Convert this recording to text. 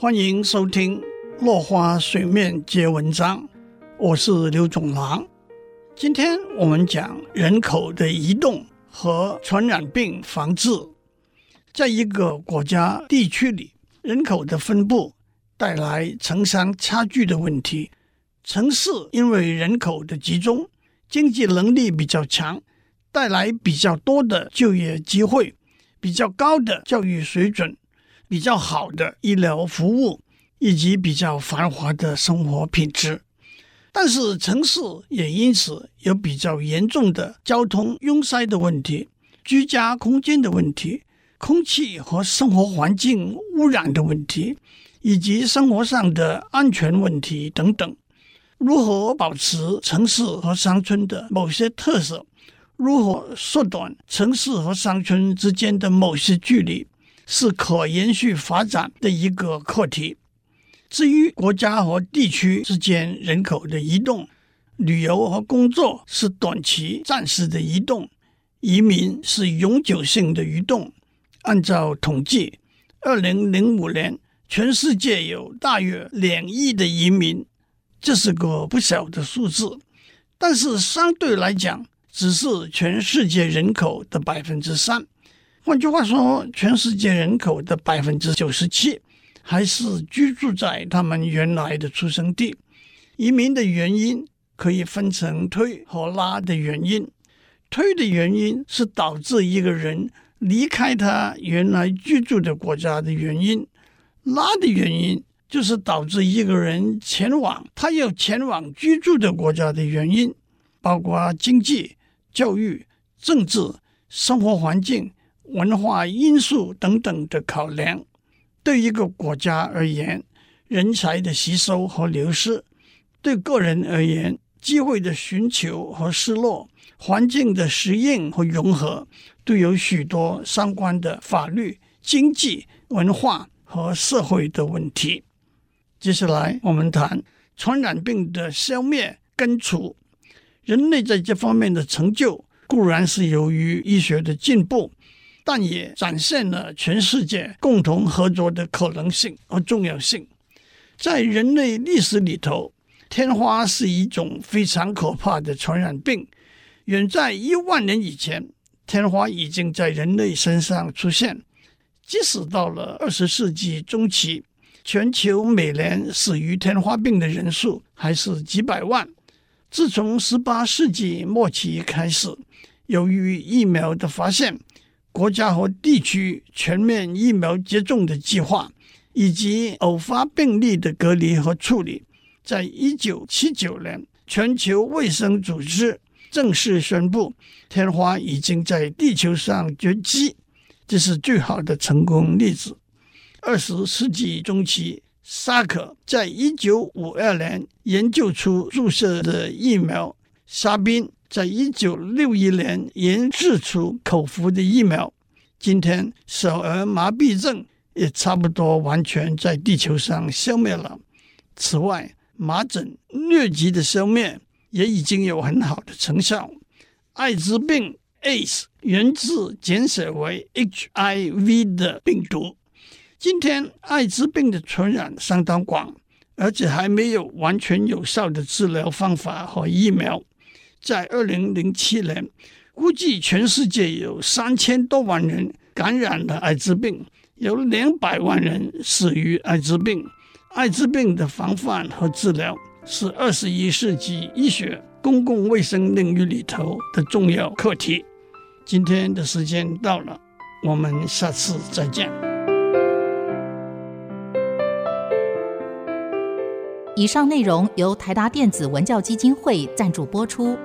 欢迎收听《落花水面皆文章》，我是刘总郎。今天我们讲人口的移动和传染病防治。在一个国家地区里，人口的分布带来城乡差距的问题。城市因为人口的集中，经济能力比较强，带来比较多的就业机会，比较高的教育水准。比较好的医疗服务以及比较繁华的生活品质，但是城市也因此有比较严重的交通拥塞的问题、居家空间的问题、空气和生活环境污染的问题，以及生活上的安全问题等等。如何保持城市和乡村的某些特色？如何缩短城市和乡村之间的某些距离？是可延续发展的一个课题。至于国家和地区之间人口的移动，旅游和工作是短期、暂时的移动，移民是永久性的移动。按照统计，二零零五年全世界有大约两亿的移民，这是个不小的数字，但是相对来讲，只是全世界人口的百分之三。换句话说，全世界人口的百分之九十七还是居住在他们原来的出生地。移民的原因可以分成推和拉的原因。推的原因是导致一个人离开他原来居住的国家的原因，拉的原因就是导致一个人前往他要前往居住的国家的原因，包括经济、教育、政治、生活环境。文化因素等等的考量，对一个国家而言，人才的吸收和流失；对个人而言，机会的寻求和失落，环境的适应和融合，都有许多相关的法律、经济、文化和社会的问题。接下来，我们谈传染病的消灭根除。人类在这方面的成就，固然是由于医学的进步。但也展现了全世界共同合作的可能性和重要性。在人类历史里头，天花是一种非常可怕的传染病。远在一万年以前，天花已经在人类身上出现。即使到了二十世纪中期，全球每年死于天花病的人数还是几百万。自从十八世纪末期开始，由于疫苗的发现，国家和地区全面疫苗接种的计划，以及偶发病例的隔离和处理，在一九七九年，全球卫生组织正式宣布，天花已经在地球上绝迹，这是最好的成功例子。二十世纪中期，萨可在一九五二年研究出注射的疫苗，沙宾。在一九六一年研制出口服的疫苗，今天小儿麻痹症也差不多完全在地球上消灭了。此外，麻疹疟疾的消灭也已经有很好的成效。艾滋病 （AIDS） 源自简写为 HIV 的病毒。今天，艾滋病的传染相当广，而且还没有完全有效的治疗方法和疫苗。在二零零七年，估计全世界有三千多万人感染了艾滋病，有两百万人死于艾滋病。艾滋病的防范和治疗是二十一世纪医学公共卫生领域里头的重要课题。今天的时间到了，我们下次再见。以上内容由台达电子文教基金会赞助播出。